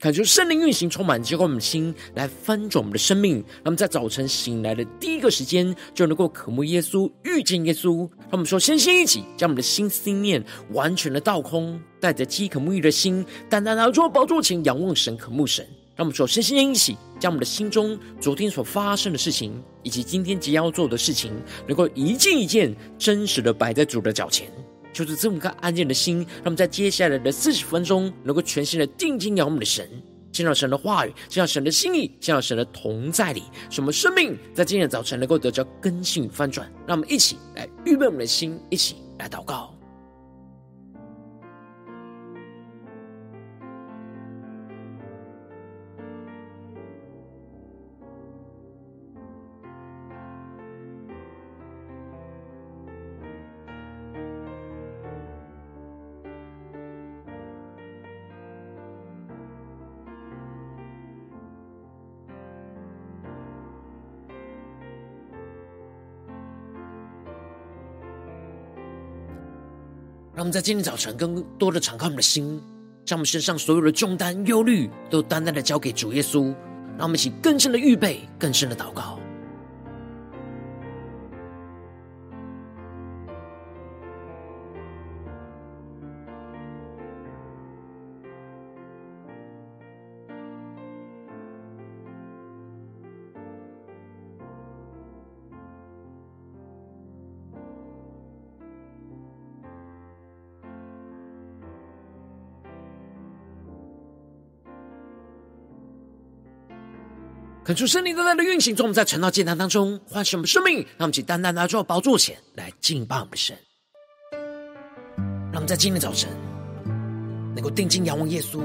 恳求圣灵运行，充满，浇灌我们的心，来翻转我们的生命。让我们在早晨醒来的第一个时间，就能够渴慕耶稣，遇见耶稣。让我们说，先先一起，将我们的心思念完全的倒空，带着饥渴沐浴的心，单单来到宝座前，仰望神，渴慕神。让我们说，先先一起，将我们的心中昨天所发生的事情，以及今天即将要做的事情，能够一件一件真实的摆在主的脚前。就是这么个安静的心，让我们在接下来的四十分钟，能够全心的定睛仰望我们的神，见到神的话语，见到神的心意，见到神的同在里，什么生命在今天的早晨能够得着根性翻转。让我们一起来预备我们的心，一起来祷告。让我们在今天早晨更多的敞开我们的心，将我们身上所有的重担、忧虑都单单的交给主耶稣。让我们一起更深的预备，更深的祷告。恳求圣灵单单的运行，从我们在晨祷祭坛当中唤醒我们生命，让我们去单单来到宝座前来敬拜我们神。让我们在今天早晨能够定睛仰望耶稣，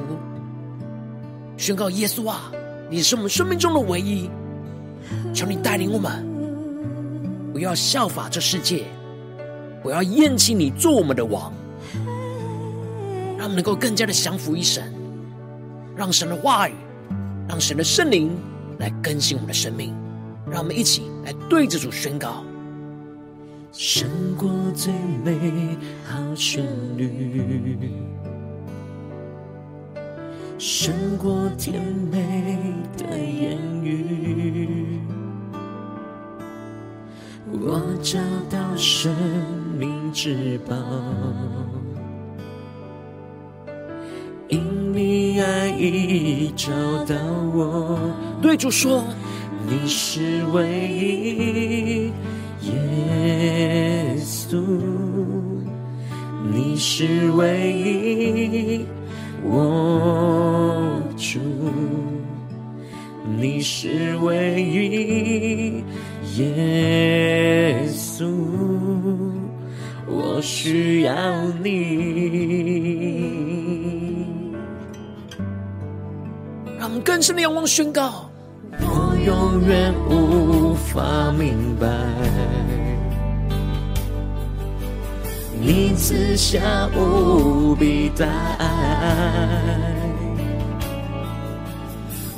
宣告耶稣啊，你是我们生命中的唯一。求你带领我们，不要效法这世界，不要厌弃你做我们的王，让我们能够更加的降服于神，让神的话语，让神的圣灵。来更新我们的生命，让我们一起来对着主宣告：胜过最美好旋律，胜过甜美的言语，我找到生命之宝。你爱已找到我，对主说，你是唯一，耶稣，你是唯一，我主，你是唯一，耶稣，我需要你。更深的仰望宣告，我永远无法明白，你赐下无比大爱，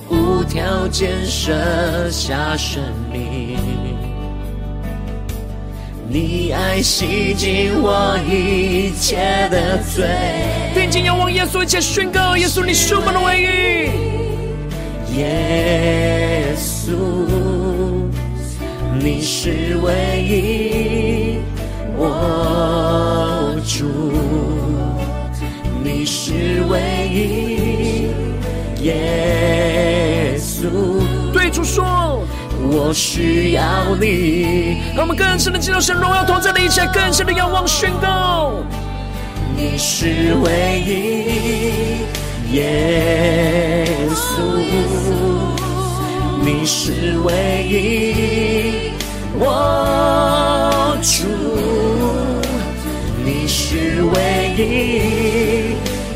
无条件舍下生命，你爱洗净我一切的罪。定睛仰望耶稣，一切宣告，耶稣你是我们的唯一。耶稣，你是唯一，我主，你是唯一，耶稣。对主说，我需要你。让我们更深的进入神荣耀同在的一切，更深的仰望宣告，你是唯一。耶稣，你是唯一，我主，你是唯一，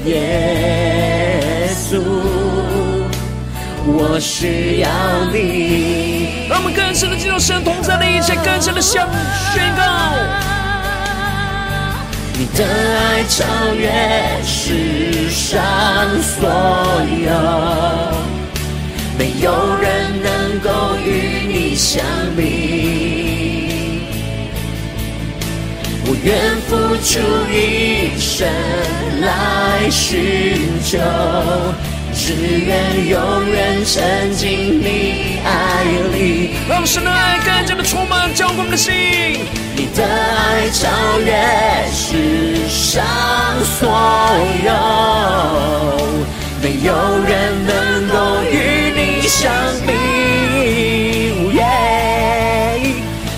耶稣，我需要你。让我们更深的进入神同在的一切，更深的向宣告。你的爱超越世上所有，没有人能够与你相比。我愿付出一生来寻求。只愿永远沉浸你爱里，让神的爱更加的充满浇灌我们的心。你的爱超越世上所有，没有人能够与你相比。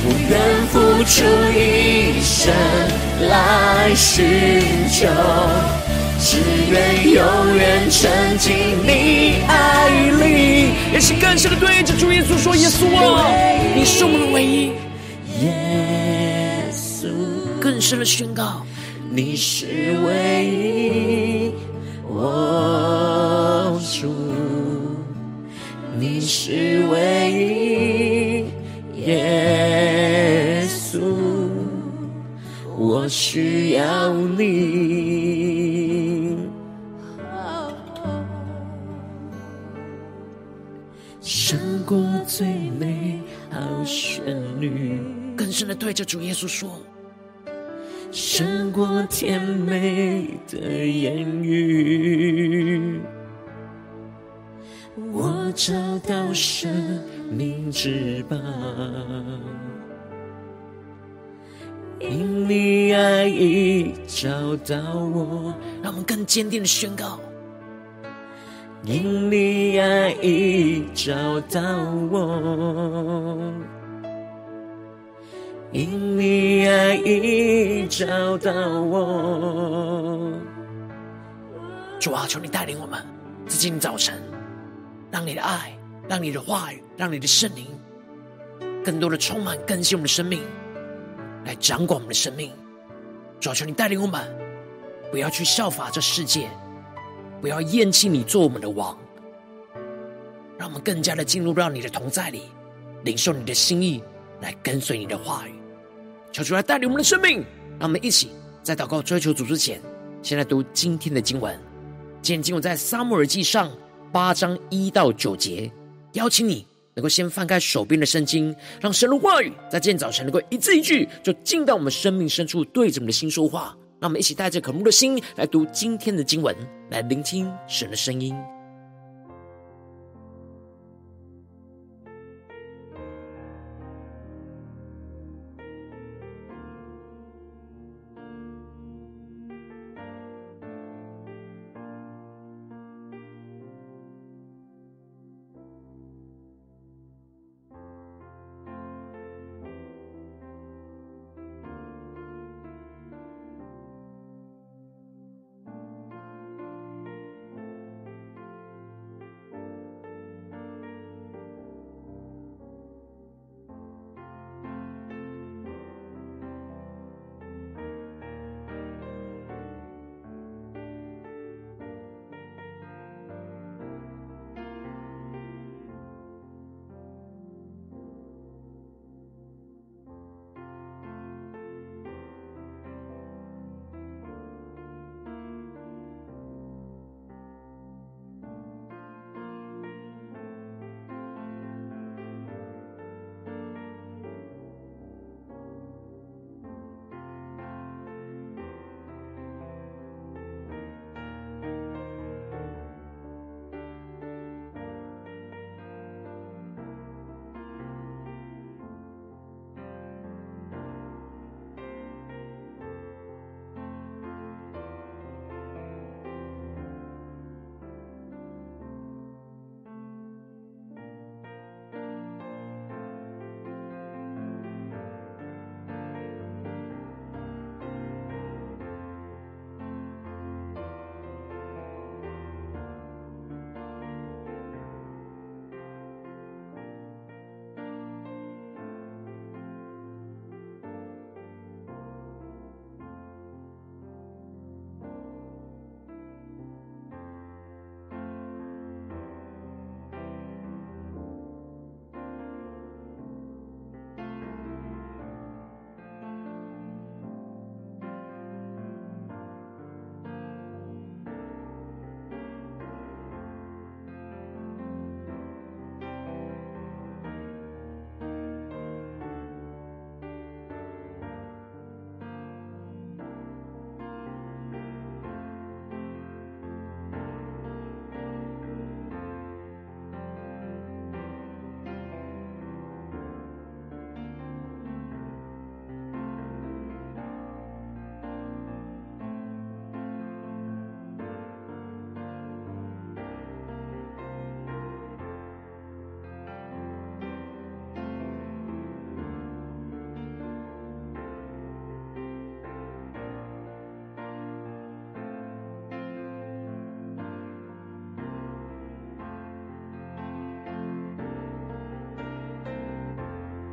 我愿付出一生来寻求。只愿永远沉浸你爱里，也是更深的对着主耶稣说：“耶稣啊，你是我们的唯一。”耶稣，更深的宣告：“你是唯一，我主，你是唯一，耶稣，我需要你。”更深的对着主耶稣说：胜过甜美的言语，我找到生命之宝，因你爱已找到我，让我们更坚定的宣告。因你爱已找到我，因你爱已找到我。主啊，求你带领我们，在今早晨，让你的爱，让你的话语，让你的圣灵，更多的充满更新我们的生命，来掌管我们的生命。主啊，求你带领我们，不要去效法这世界。不要厌弃你做我们的王，让我们更加的进入到你的同在里，领受你的心意，来跟随你的话语。求主来带领我们的生命，让我们一起在祷告追求主之前，先来读今天的经文。今天经文在撒母耳记上八章一到九节。邀请你能够先翻开手边的圣经，让神的话语在今天早晨能够一字一句，就进到我们生命深处，对着我们的心说话。让我们一起带着渴慕的心来读今天的经文，来聆听神的声音。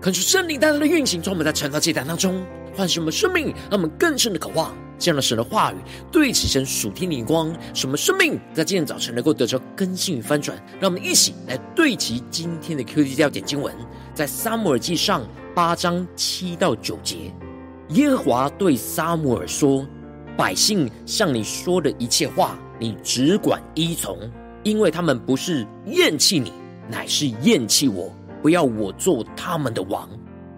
恳求圣灵带来的运行，从我们在晨祷祭坛当中唤醒我们生命，让我们更深的渴望这样的神的话语，对齐神属天灵光，使我们生命在今天早晨能够得着更新与翻转。让我们一起来对齐今天的 QD 调点经文，在撒母耳记上八章七到九节，耶和华对撒母耳说：“百姓向你说的一切话，你只管依从，因为他们不是厌弃你，乃是厌弃我。”不要我做他们的王。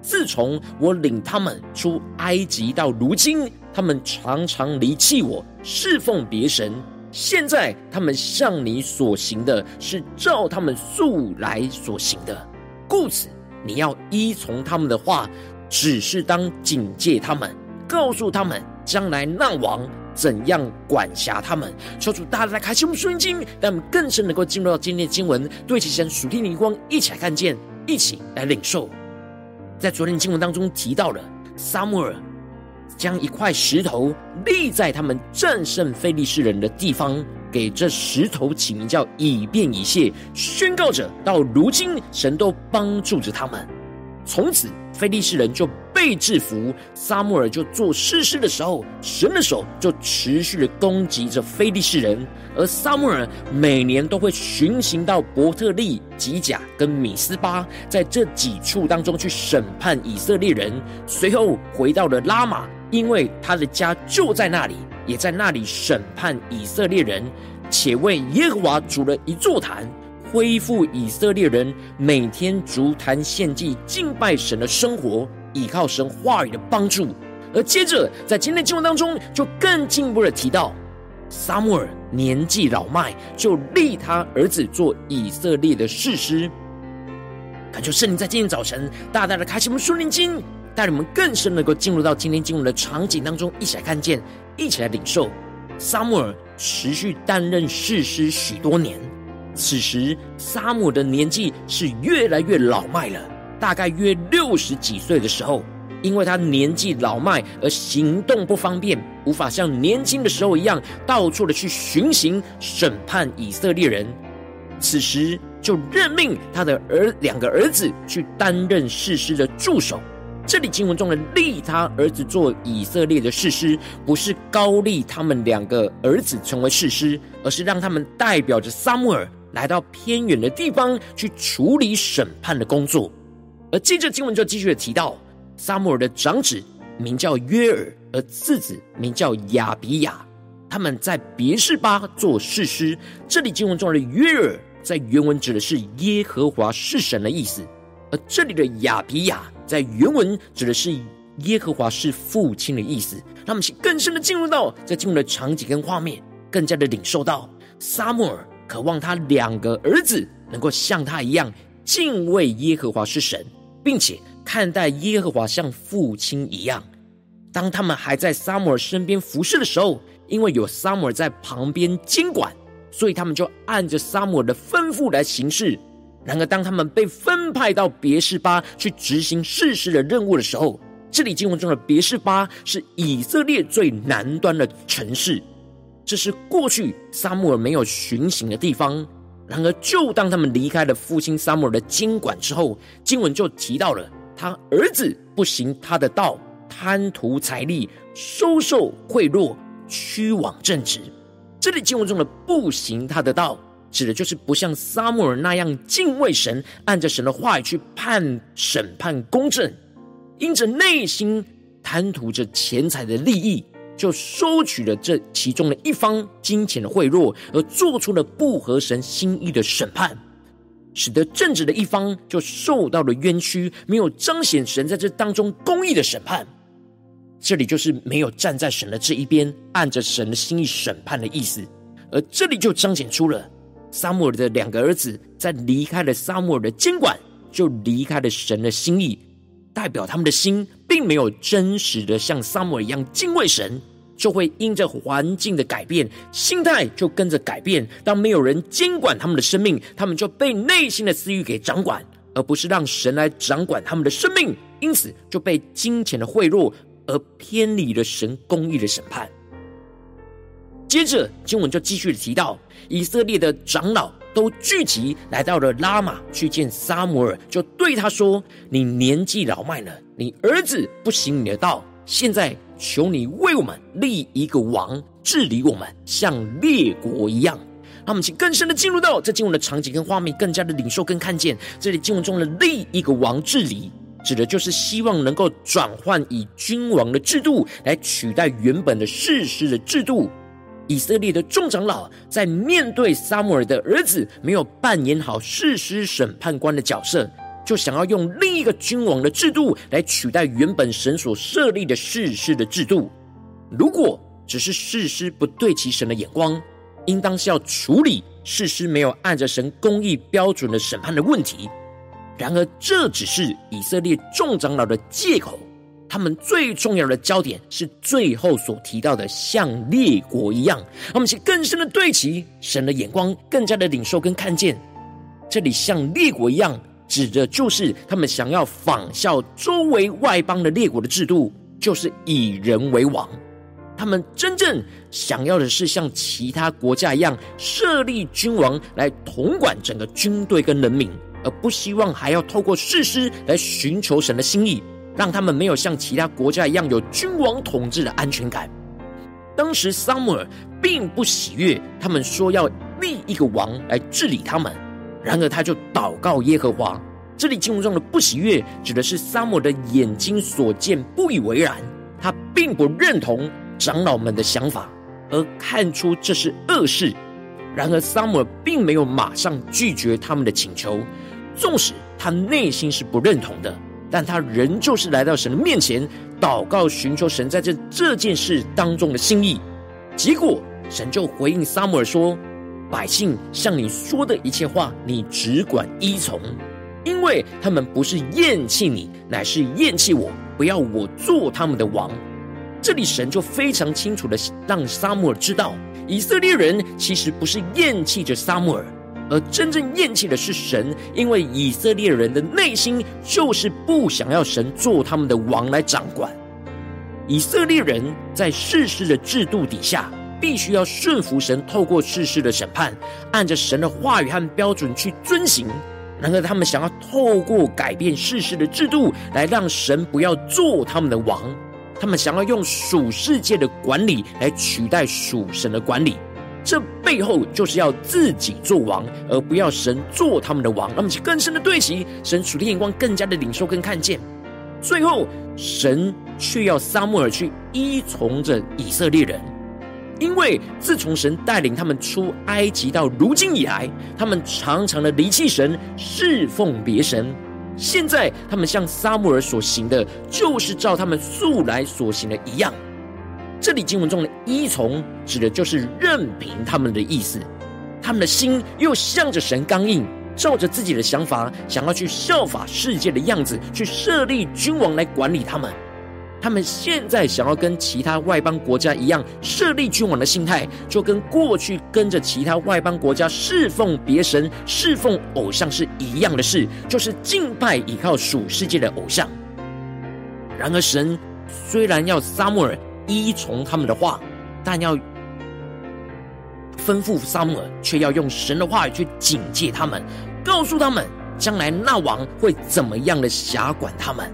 自从我领他们出埃及到如今，他们常常离弃我，侍奉别神。现在他们向你所行的是照他们素来所行的，故此你要依从他们的话，只是当警戒他们，告诉他们将来那王怎样管辖他们。求主大大来开启我们属灵经，让我们更深能够进入到今天的经文，对其神属天的灵光，一起来看见。一起来领受，在昨天经文当中提到了撒母耳将一块石头立在他们战胜非利士人的地方，给这石头起名叫以便以谢，宣告着到如今神都帮助着他们，从此非利士人就被制服，撒母耳就做士师的时候，神的手就持续的攻击着非利士人。而撒母耳每年都会巡行到伯特利、吉甲跟米斯巴，在这几处当中去审判以色列人。随后回到了拉玛，因为他的家就在那里，也在那里审判以色列人，且为耶和华筑了一座坛，恢复以色列人每天足坛献祭、敬拜神的生活，依靠神话语的帮助。而接着在今天经文当中，就更进一步的提到。撒母耳年纪老迈，就立他儿子做以色列的士师。恳求圣灵在今天早晨大大的开启我们属灵经，带领我们更深能够进入到今天经文的场景当中，一起来看见，一起来领受。撒母耳持续担任士师许多年，此时撒母耳的年纪是越来越老迈了，大概约六十几岁的时候。因为他年纪老迈而行动不方便，无法像年轻的时候一样到处的去巡行审判以色列人。此时就任命他的儿两个儿子去担任士师的助手。这里经文中的立他儿子做以色列的士师，不是高立他们两个儿子成为士师，而是让他们代表着撒母耳来到偏远的地方去处理审判的工作。而接着经文就继续的提到。撒母耳的长子名叫约尔，而次子名叫亚比亚。他们在别是巴做士师。这里经文中的约尔在原文指的是耶和华是神的意思，而这里的亚比亚在原文指的是耶和华是父亲的意思。让我们更深的进入到在经文的场景跟画面，更加的领受到撒母耳渴望他两个儿子能够像他一样敬畏耶和华是神，并且。看待耶和华像父亲一样，当他们还在撒母耳身边服侍的时候，因为有撒母耳在旁边监管，所以他们就按着撒母耳的吩咐来行事。然而，当他们被分派到别是巴去执行士师的任务的时候，这里经文中的别是巴是以色列最南端的城市，这是过去撒母耳没有巡行的地方。然而，就当他们离开了父亲撒母耳的监管之后，经文就提到了。他儿子不行他的道，贪图财利，收受贿赂，屈枉正直。这里经文中的“不行他的道”，指的就是不像撒母耳那样敬畏神，按着神的话语去判审判公正，因着内心贪图着钱财的利益，就收取了这其中的一方金钱的贿赂，而做出了不合神心意的审判。使得正直的一方就受到了冤屈，没有彰显神在这当中公义的审判。这里就是没有站在神的这一边，按着神的心意审判的意思。而这里就彰显出了撒母耳的两个儿子在离开了撒母耳的监管，就离开了神的心意，代表他们的心并没有真实的像撒母耳一样敬畏神。就会因着环境的改变，心态就跟着改变。当没有人监管他们的生命，他们就被内心的私欲给掌管，而不是让神来掌管他们的生命。因此就被金钱的贿赂而偏离了神公义的审判。接着经文就继续提到，以色列的长老都聚集来到了拉玛去见撒摩尔，就对他说：“你年纪老迈了，你儿子不行你的道，现在求你为我们立一个王治理我们，像列国一样。”让我们请更深的进入到这经文的场景跟画面，更加的领受跟看见这里经文中的立一个王治理，指的就是希望能够转换以君王的制度来取代原本的士师的制度。以色列的众长老在面对撒母耳的儿子没有扮演好士师审判官的角色，就想要用另一个君王的制度来取代原本神所设立的士师的制度。如果只是士师不对齐神的眼光，应当是要处理士师没有按着神公义标准的审判的问题。然而，这只是以色列众长老的借口。他们最重要的焦点是最后所提到的，像列国一样。他们去更深的对齐神的眼光，更加的领受跟看见。这里像列国一样，指的就是他们想要仿效周围外邦的列国的制度，就是以人为王。他们真正想要的是像其他国家一样设立君王来统管整个军队跟人民，而不希望还要透过士师来寻求神的心意。让他们没有像其他国家一样有君王统治的安全感。当时撒母耳并不喜悦他们说要立一个王来治理他们，然而他就祷告耶和华。这里经文中的不喜悦，指的是撒母的眼睛所见不以为然，他并不认同长老们的想法，而看出这是恶事。然而撒母耳并没有马上拒绝他们的请求，纵使他内心是不认同的。但他仍旧是来到神的面前祷告，寻求神在这这件事当中的心意。结果神就回应撒母耳说：“百姓向你说的一切话，你只管依从，因为他们不是厌弃你，乃是厌弃我，不要我做他们的王。”这里神就非常清楚的让撒母耳知道，以色列人其实不是厌弃着撒母耳。而真正厌弃的是神，因为以色列人的内心就是不想要神做他们的王来掌管。以色列人在世事的制度底下，必须要顺服神，透过世事的审判，按着神的话语和标准去遵行。然而，他们想要透过改变世事的制度，来让神不要做他们的王。他们想要用属世界的管理来取代属神的管理。这背后就是要自己做王，而不要神做他们的王。那么，更深的对齐神属天眼光，更加的领受跟看见。最后，神却要撒母耳去依从着以色列人，因为自从神带领他们出埃及到如今以来，他们常常的离弃神，侍奉别神。现在，他们向撒母耳所行的，就是照他们素来所行的一样。这里经文中的依从，指的就是任凭他们的意思。他们的心又向着神刚硬，照着自己的想法，想要去效法世界的样子，去设立君王来管理他们。他们现在想要跟其他外邦国家一样设立君王的心态，就跟过去跟着其他外邦国家侍奉别神、侍奉偶像是一样的事，就是敬拜依靠属世界的偶像。然而，神虽然要撒母耳。依从他们的话，但要吩咐撒母耳，却要用神的话语去警戒他们，告诉他们将来那王会怎么样的辖管他们。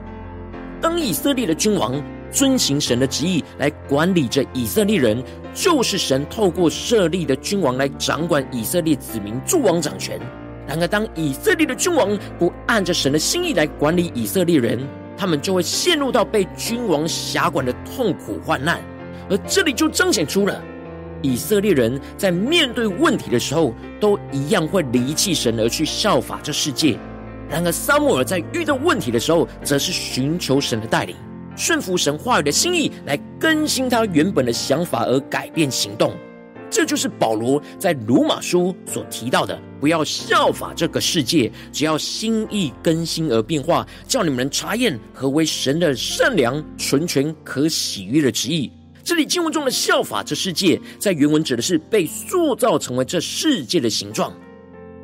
当以色列的君王遵行神的旨意来管理着以色列人，就是神透过设立的君王来掌管以色列子民，诸王掌权。然而，当以色列的君王不按着神的心意来管理以色列人，他们就会陷入到被君王辖管的痛苦患难，而这里就彰显出了以色列人在面对问题的时候，都一样会离弃神而去效法这世界。然而撒母耳在遇到问题的时候，则是寻求神的带领，顺服神话语的心意，来更新他原本的想法而改变行动。这就是保罗在罗马书所提到的：不要效法这个世界，只要心意更新而变化，叫你们能查验何为神的善良、纯全、可喜悦的旨意。这里经文中的效法这世界，在原文指的是被塑造成为这世界的形状。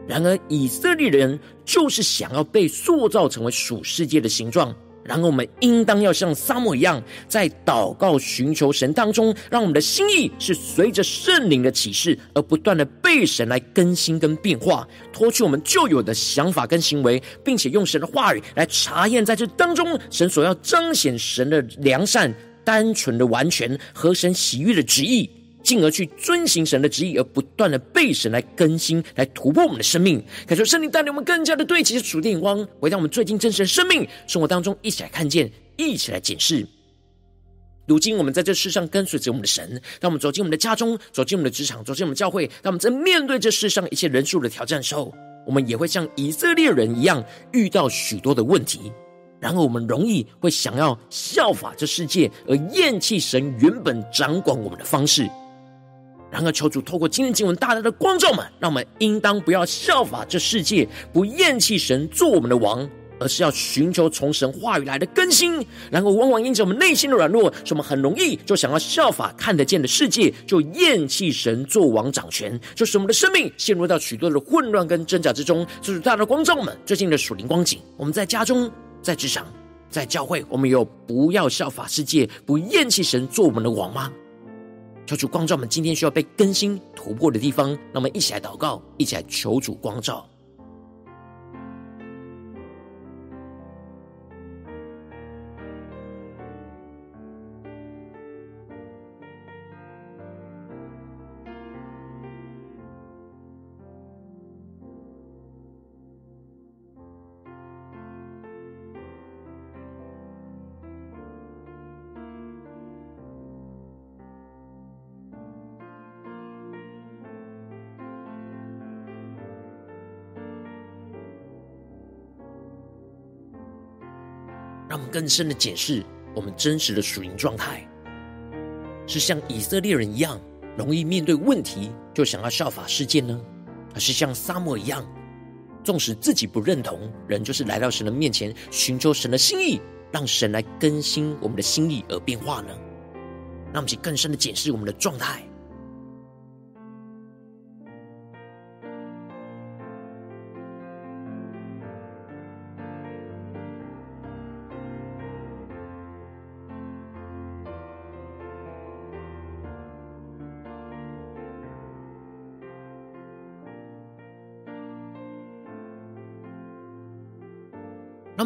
然而以色列人就是想要被塑造成为属世界的形状，然后我们应当要像撒母一样，在祷告寻求神当中，让我们的心意是随着圣灵的启示而不断的被神来更新跟变化，脱去我们旧有的想法跟行为，并且用神的话语来查验在这当中，神所要彰显神的良善、单纯的完全和神喜悦的旨意。进而去遵行神的旨意，而不断的被神来更新、来突破我们的生命。感谢圣灵带领我们更加的对齐主的眼光，回到我们最近真实的生命生活当中，一起来看见，一起来检视。如今我们在这世上跟随着我们的神，当我们走进我们的家中，走进我们的职场，走进我们教会，当我们在面对这世上一切人数的挑战的时候，我们也会像以色列人一样遇到许多的问题。然后我们容易会想要效法这世界，而厌弃神原本掌管我们的方式。然而，求主透过今天经文大大的光照们，让我们应当不要效法这世界，不厌弃神做我们的王，而是要寻求从神话语来的更新。然后，往往因着我们内心的软弱，使我们很容易就想要效法看得见的世界，就厌弃神做王掌权，就使我们的生命陷入到许多的混乱跟挣扎之中。这是大大的光照们最近的属灵光景。我们在家中、在职场、在教会，我们有不要效法世界，不厌弃神做我们的王吗？求主光照我们今天需要被更新突破的地方，让我们一起来祷告，一起来求主光照。让我们更深的检视我们真实的属灵状态，是像以色列人一样容易面对问题就想要效法世界呢，还是像撒母一样，纵使自己不认同，人就是来到神的面前寻求神的心意，让神来更新我们的心意而变化呢？让我们去更深的检视我们的状态。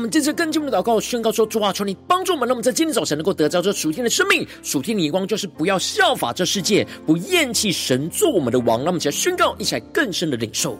们接着更进一步的祷告，宣告说：主啊，求你帮助我们，让我们在今天早晨能够得到这属天的生命、属天的眼光，就是不要效法这世界，不厌弃神做我们的王。让我们一起来宣告，一起来更深的领受。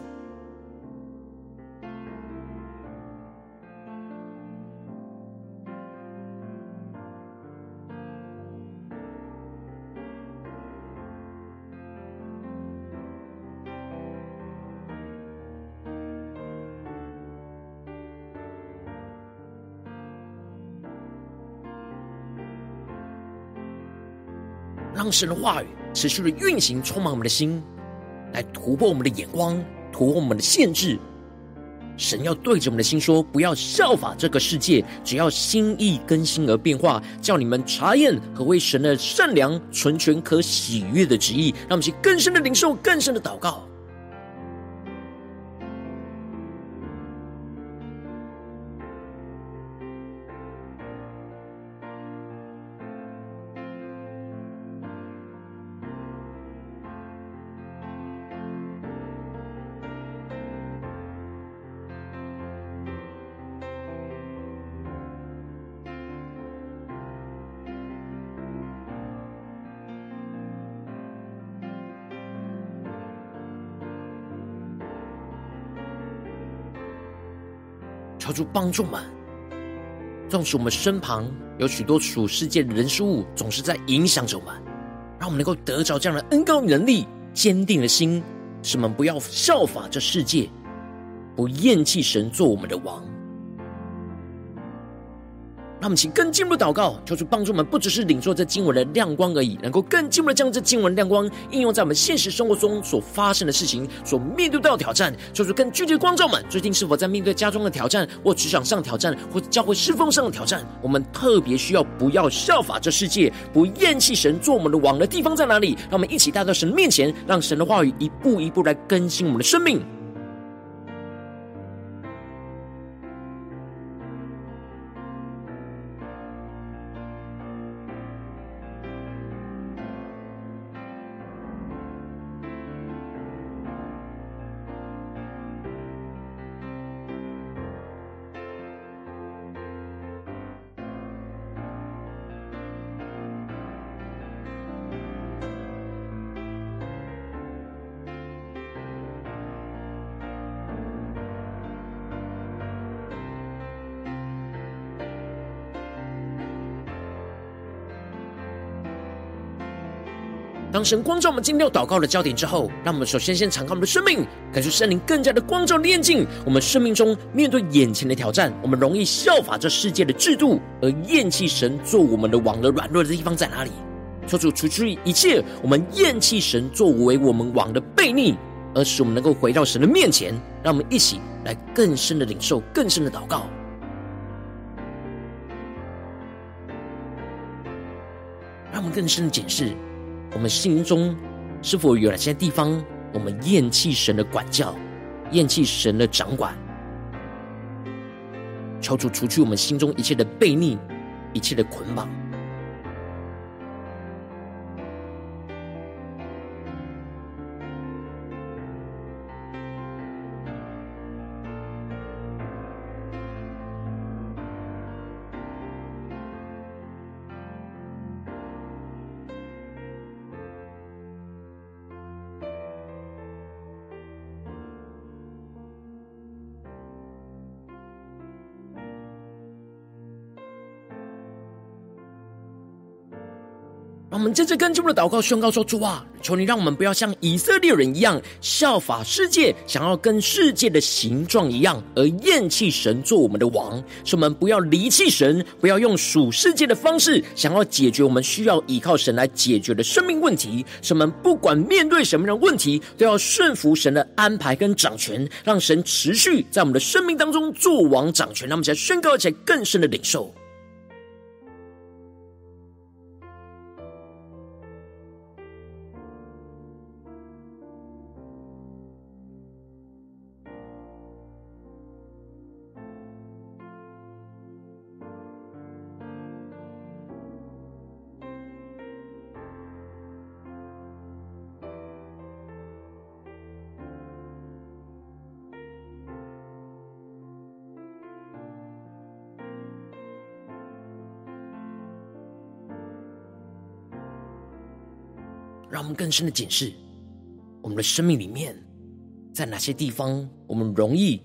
让神的话语持续的运行，充满我们的心，来突破我们的眼光，突破我们的限制。神要对着我们的心说：不要效法这个世界，只要心意更新而变化，叫你们查验何为神的善良、纯全、可喜悦的旨意。让我们去更深的领受，更深的祷告。主帮助们，纵使我们身旁有许多属世界的人事物，总是在影响着我们，让我们能够得着这样的恩高能力、坚定的心，使我们不要效法这世界，不厌弃神做我们的王。让我们请更进一步祷告，求主帮助我们，不只是领受这经文的亮光而已，能够更进一步的将这经文亮光应用在我们现实生活中所发生的事情、所面对到的挑战。求主更具体的光照们，最近是否在面对家中的挑战，或职场上挑战，或教会侍奉上的挑战？我们特别需要不要效法这世界，不厌弃神做我们的王的地方在哪里？让我们一起带到神面前，让神的话语一步一步来更新我们的生命。当神光照我们今天要祷告的焦点之后，让我们首先先敞开我们的生命，感受圣灵更加的光照炼净我们生命中面对眼前的挑战。我们容易效法这世界的制度，而厌弃神做我们的王的软弱的地方在哪里？求主除去一切我们厌弃神作为我们王的悖逆，而使我们能够回到神的面前。让我们一起来更深的领受，更深的祷告。让我们更深的检视，我们心中是否有哪些地方，我们厌弃神的管教，厌弃神的掌管。求主除去我们心中一切的悖逆，一切的捆绑。们接着跟进我们的祷告宣告说：“主啊，求你让我们不要像以色列人一样效法世界，想要跟世界的形状一样，而厌弃神做我们的王。使我们不要离弃神，不要用属世界的方式想要解决我们需要依靠神来解决的生命问题。使我们不管面对什么样的问题，都要顺服神的安排跟掌权，让神持续在我们的生命当中做王掌权。让我们来宣告起来更深的领受。”让我们更深的检视我们的生命里面，在哪些地方我们容易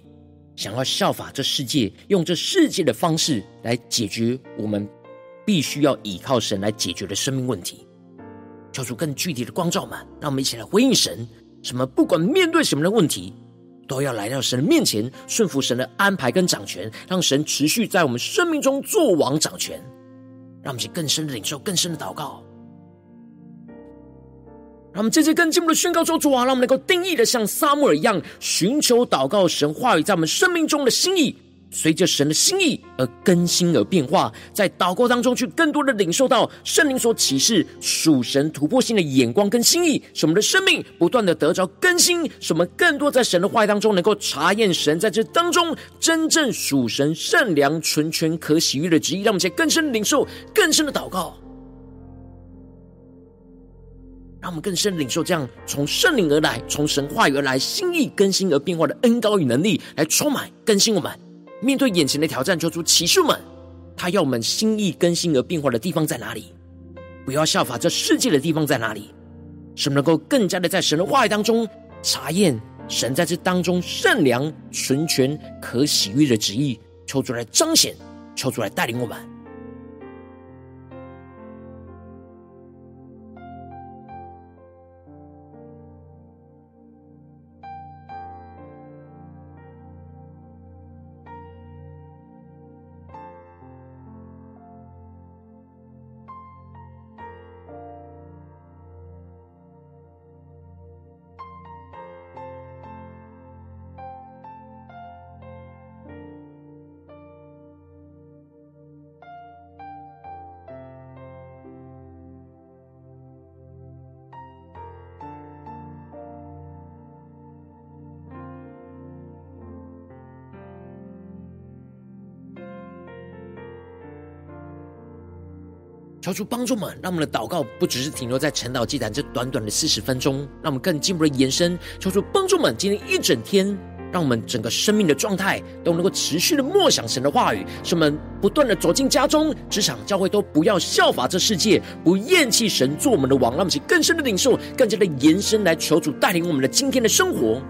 想要效法这世界，用这世界的方式来解决我们必须要依靠神来解决的生命问题。求出更具体的光照们，让我们一起来回应神。什么？不管面对什么的问题，都要来到神的面前，顺服神的安排跟掌权，让神持续在我们生命中作王掌权。让我们去更深的领受，更深的祷告。让我们接着更进一步的宣告说：“主啊，让我们能够定义的像撒母耳一样，寻求祷告神话语在我们生命中的心意，随着神的心意而更新而变化，在祷告当中去更多的领受到圣灵所启示属神突破性的眼光跟心意，使我们的生命不断的得着更新，使我们更多在神的话语当中能够查验神在这当中真正属神善良、纯全、可喜悦的旨意。让我们在更深的领受、更深的祷告。”让我们更深领受这样从圣灵而来、从神话语而来、心意更新而变化的恩膏与能力，来充满更新我们。面对眼前的挑战，求主启示们，他要我们心意更新而变化的地方在哪里？不要效法这世界的地方在哪里？使能够更加的在神的话语当中查验神在这当中善良、纯全、可喜悦的旨意，求主来彰显，求主来带领我们。求主帮助们，让我们的祷告不只是停留在晨祷祭坛这短短的四十分钟，让我们更进一步的延伸。求主帮助们，今天一整天，让我们整个生命的状态都能够持续的默想神的话语，使我们不断的走进家中、职场、教会，都不要效法这世界，不厌弃神做我们的王。让我们去更深的领受，更加的延伸来求主带领我们的今天的生活。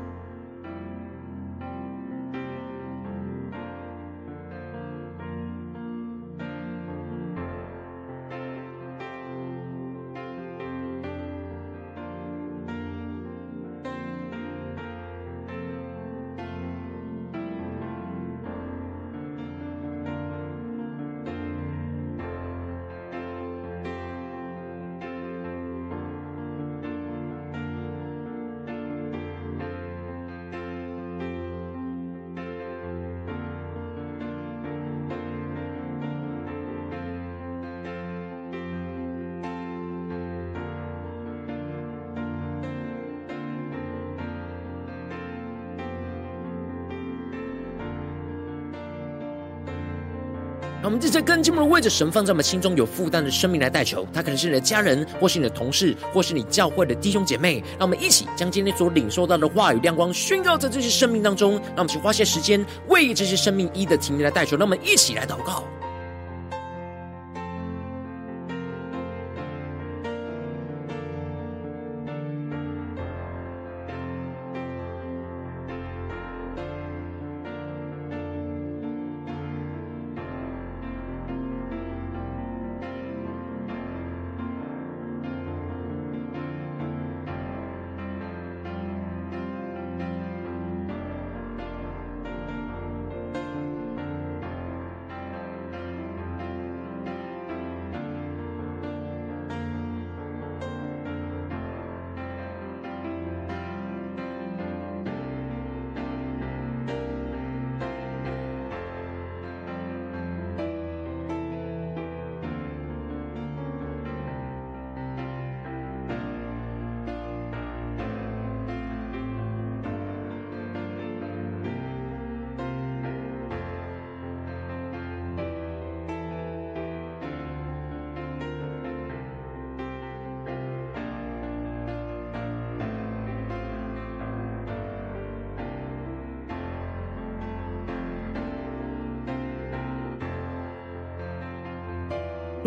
在更进一步的为着神放在我们心中有负担的生命来代求，他可能是你的家人，或是你的同事，或是你教会的弟兄姐妹。让我们一起将今天所领受到的话语亮光宣告在这些生命当中。让我们去花些时间为这些生命一的提名来代求。让我们一起来祷告。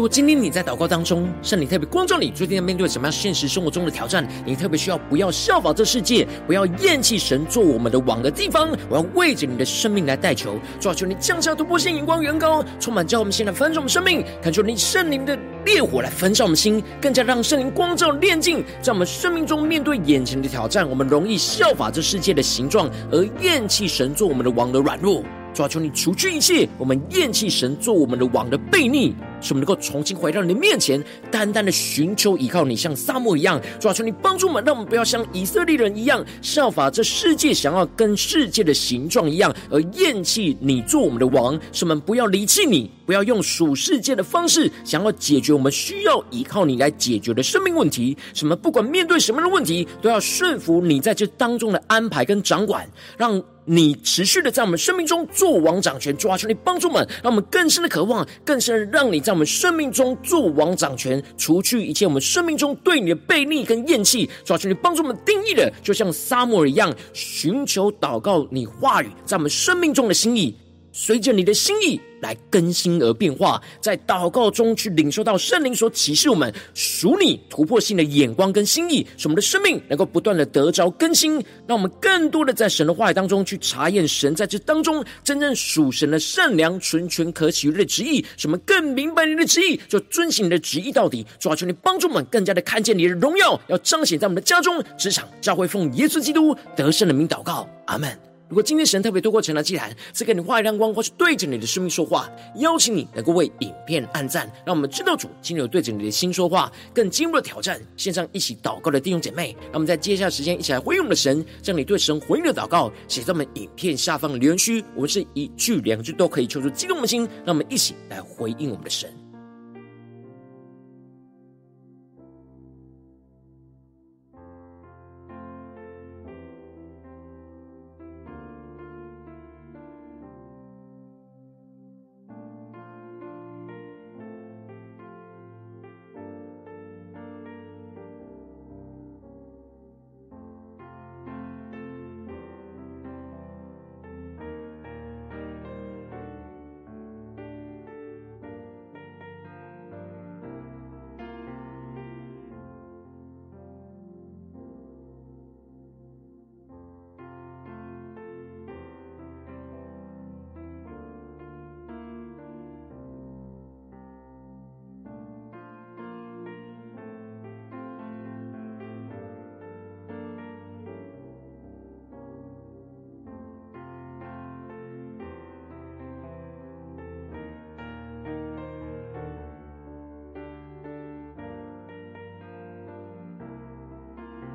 今天你在祷告当中，圣灵特别光照你，最近要面对什么样现实生活中的挑战？你特别需要不要效法这世界，不要厌弃神做我们的王的地方。我要为着你的生命来代求，主啊，求你降下突破性眼光，远高，充满叫我们现在翻转我们生命，恳求你圣灵的烈火来焚烧我们心，更加让圣灵光照炼净，在我们生命中面对眼前的挑战，我们容易效法这世界的形状，而厌弃神做我们的王的软弱。主啊，求你除去一切我们厌弃神做我们的王的悖逆，使我们能够重新回到你的面前，单单的寻求依靠你，像撒母一样。主啊，求你帮助我们，让我们不要像以色列人一样，效法这世界想要跟世界的形状一样，而厌弃你做我们的王。使我们不要离弃你，不要用属世界的方式想要解决我们需要依靠你来解决的生命问题。什么不管面对什么样的问题，都要顺服你在这当中的安排跟掌管，让。你持续的在我们生命中做王掌权，主啊，求你帮助我们，让我们更深的渴望，更深的让你在我们生命中做王掌权，除去一切我们生命中对你的背逆跟厌弃。主啊，求你帮助我们定义的，就像沙漠一样，寻求祷告你话语在我们生命中的心意。随着你的心意来更新而变化，在祷告中去领受到圣灵所启示我们属你突破性的眼光跟心意，使我们的生命能够不断的得着更新，让我们更多的在神的话语当中去查验神在这当中真正属神的善良、纯全、可喜悦的旨意，使我们更明白你的旨意，就遵行你的旨意到底。主啊，求你帮助我们更加的看见你的荣耀，要彰显在我们的家中、职场、教会，奉耶稣基督得胜的名祷告，阿门。如果今天神特别透过晨祷祭坛赐给你话语亮光，或是对着你的生命说话，邀请你能够为影片按赞，让我们知道主今天有对着你的心说话，更进一步的挑战。线上一起祷告的弟兄姐妹，让我们在接下来时间一起来回应我们的神，将你对神回应的祷告写在我们影片下方的留言区，我们是一句两句都可以求出激动的心，让我们一起来回应我们的神。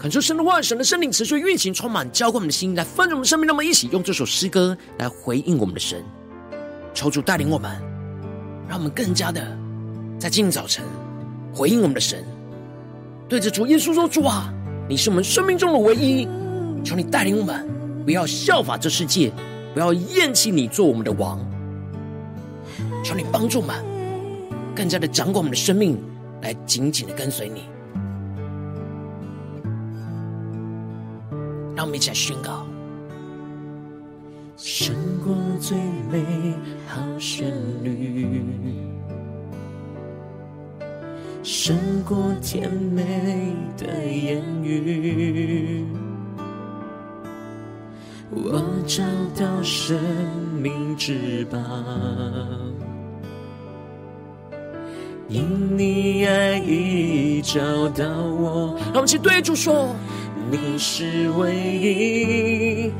恳求神的话，神的圣灵持续运行，充满浇灌我们的心，来丰盛我们生命。让我们一起用这首诗歌来回应我们的神，求主带领我们，让我们更加的在今天早晨回应我们的神，对着主耶稣说：“主啊，你是我们生命中的唯一，求你带领我们，不要效法这世界，不要厌弃你做我们的王。”求你帮助我们，更加的掌管我们的生命，来紧紧的跟随你。让我们一起来宣告：胜过最美好旋律，胜过甜美的言语，我找到生命之宝。因你爱已找到我，让我们一起对主说：你是唯一，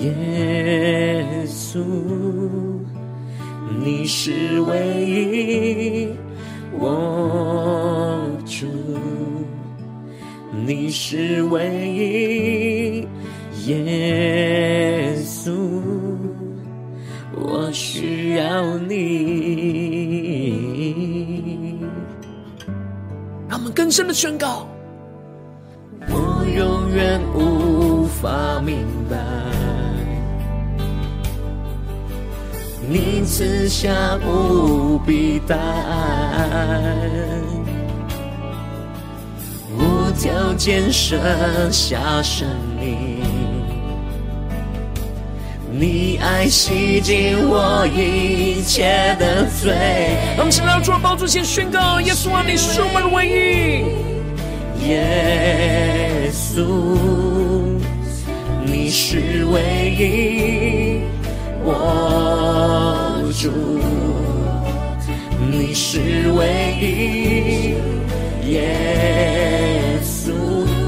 耶稣，你是唯一，我主，你是唯一，耶稣，我需要你。让我们更深的宣告：法明白，你赐下无比大爱，无条件舍下生命，你爱洗净我一切的罪。让我们现在要做宝座前宣告：耶稣啊，你是我们的唯一。耶稣，是唯一，我主，你是唯一，耶稣。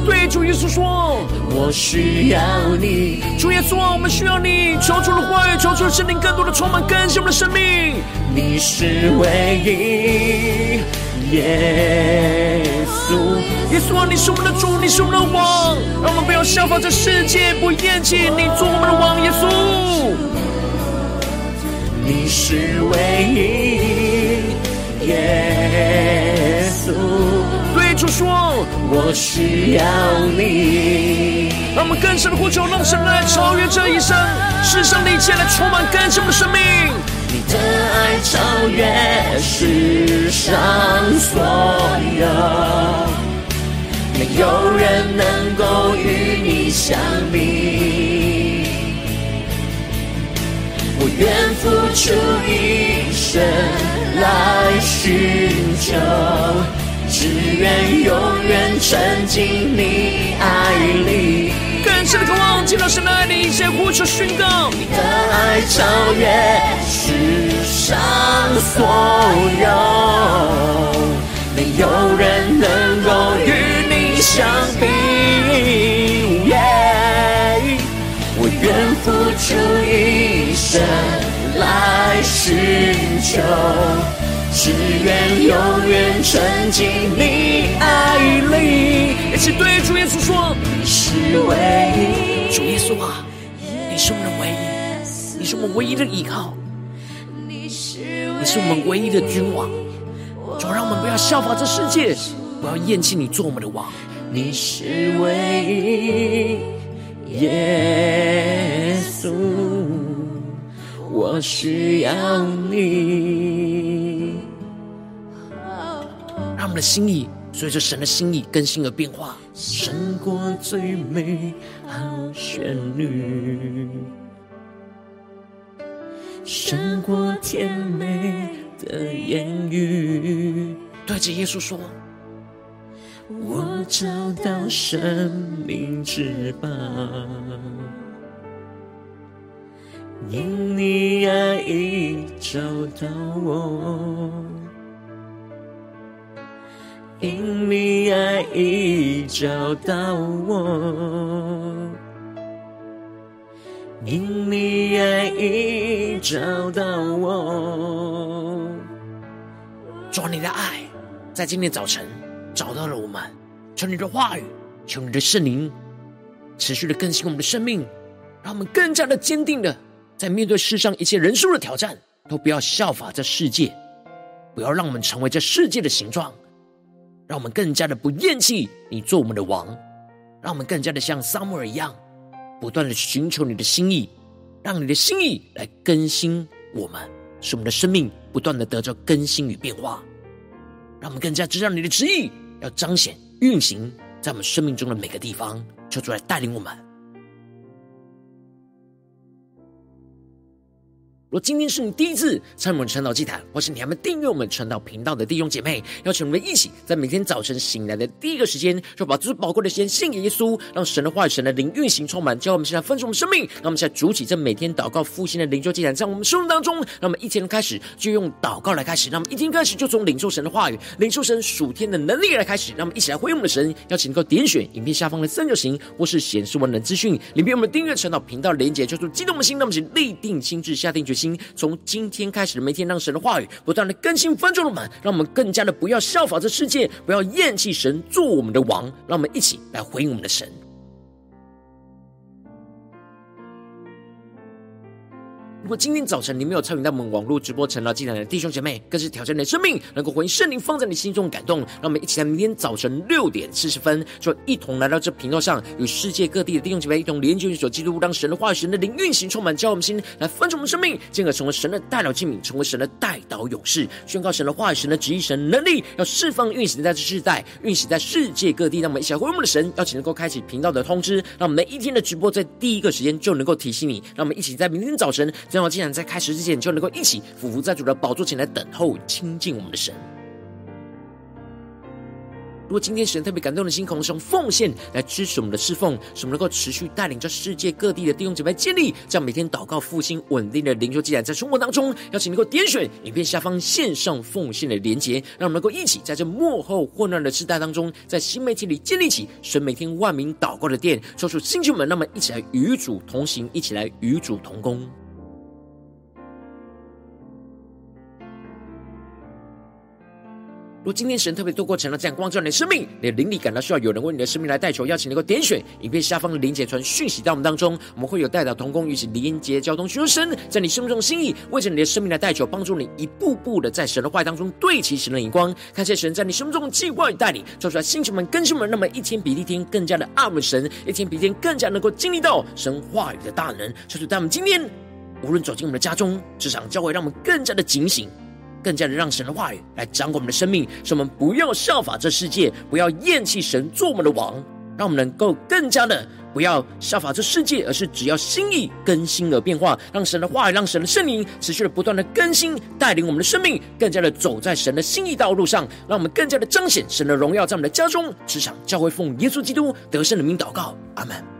对主耶稣说：“我需要你。”主耶稣啊，我们需要你，求主的话语，求主的圣灵更多的充满更新我们的生命。你是唯一，耶稣。耶稣啊，你是我们的主，你是我们的王，让我们不要效法这世界，不厌弃你做我们的王。耶稣，你是唯一，耶稣。对主说，我需要你。让我们更深的呼求，让神来超越这一生，世上的一切来充满更深的生命。你的爱超越世上所有。没有人能够与你相比，我愿付出一生来寻求，只愿永远沉浸你爱里。更深的渴望进入神的爱你，一切呼求宣告，你的爱超越世上所有，没有人能够与你。相比我愿付出一生来寻求，只愿永远沉浸你爱里。一起对主耶稣说：是唯一，主耶稣啊，你是我们的唯一，你是我们唯一的依靠，你是我们唯一的君王。主，让我们不要效法这世界。不要厌弃你做我们的王，你是唯一，耶稣，我需要你。让我们的心意随着神的心意更新而变化，胜过最美好旋律，胜过甜美的言语。对着耶稣说。我找到生命之宝，因你爱已找到我，因你爱已找到我，因你爱已找到我。主，你的爱在今天早晨。找到了我们，求你的话语，求你的圣灵，持续的更新我们的生命，让我们更加的坚定的，在面对世上一切人数的挑战，都不要效法这世界，不要让我们成为这世界的形状，让我们更加的不厌弃你做我们的王，让我们更加的像撒母耳一样，不断的寻求你的心意，让你的心意来更新我们，使我们的生命不断的得到更新与变化，让我们更加知道你的旨意要彰显运行在我们生命中的每个地方，求主来带领我们。若今天是你第一次参与我们晨祷祭坛，或是你还没订阅我们晨祷频道的弟兄姐妹，邀请我们一起在每天早晨醒来的第一个时间，就把最宝贵的时间献给耶稣，让神的话语、神的灵运行充满，叫我们现在分盛我们生命。让我们现在主起这每天祷告复兴的灵修祭坛，在我们生命当中，让我们一天开始就用祷告来开始，让我们一天开始就从领受神的话语、领受神属天的能力来开始，让我们一起来回应我们的神。邀请能够点选影片下方的三角形，或是显示完整资讯里面我们订阅晨祷频道连结，就是激动的心，让我们一起立定心志，下定决心。从今天开始每天，让神的话语不断的更新翻转我们，让我们更加的不要效法这世界，不要厌弃神做我们的王，让我们一起来回应我们的神。如果今天早晨你没有参与到我们网络直播成了祭坛的弟兄姐妹，更是挑战你的生命，能够回应圣灵放在你心中的感动。让我们一起在明天早晨六点四十分，就一同来到这频道上，与世界各地的弟兄姐妹一同连接、与所基督，让神的话语、神的灵运行充满，叫我们心来分盛我们生命，进而成为神的代祷器皿，成为神的代祷勇士，宣告神的话语、神的旨意、神能力，要释放运行在这世代，运行在世界各地。让我们一起来回应我们的神，邀请能够开启频道的通知，让我们每一天的直播在第一个时间就能够提醒你。让我们一起在明天早晨。正好，既然在开始之前，就能够一起俯伏在主的宝座前来等候亲近我们的神。如果今天神特别感动的心，可能是用奉献来支持我们的侍奉，使我们能够持续带领着世界各地的弟兄姐妹建立这样每天祷告复兴稳定的灵修既然，在生活当中，邀请能够点选影片下方线上奉献的连结，让我们能够一起在这幕后混乱的时代当中，在新媒体里建立起神每天万名祷告的殿，说出星球们，那么一起来与主同行，一起来与主同工。如今天神特别透过成了这样光照你的生命，你的灵里感到需要有人为你的生命来代求，邀请能够点选影片下方的连结传讯息到我们当中，我们会有代祷同工与其连结交通，寻求神在你生命中的心意，为着你的生命来代求，帮助你一步步的在神的话语当中对齐神的眼光，看见神在你生命中的计划与带领，做出来星球们更新们，那么一天比一天更加的爱慕神，一天比一天更加能够经历到神话语的大能，就是在我们今天无论走进我们的家中、职场、教会，让我们更加的警醒。更加的让神的话语来掌管我们的生命，使我们不要效法这世界，不要厌弃神做我们的王，让我们能够更加的不要效法这世界，而是只要心意更新而变化，让神的话语，让神的圣灵持续的不断的更新带领我们的生命，更加的走在神的心意道路上，让我们更加的彰显神的荣耀，在我们的家中、职场、教会，奉耶稣基督得胜的名祷告，阿门。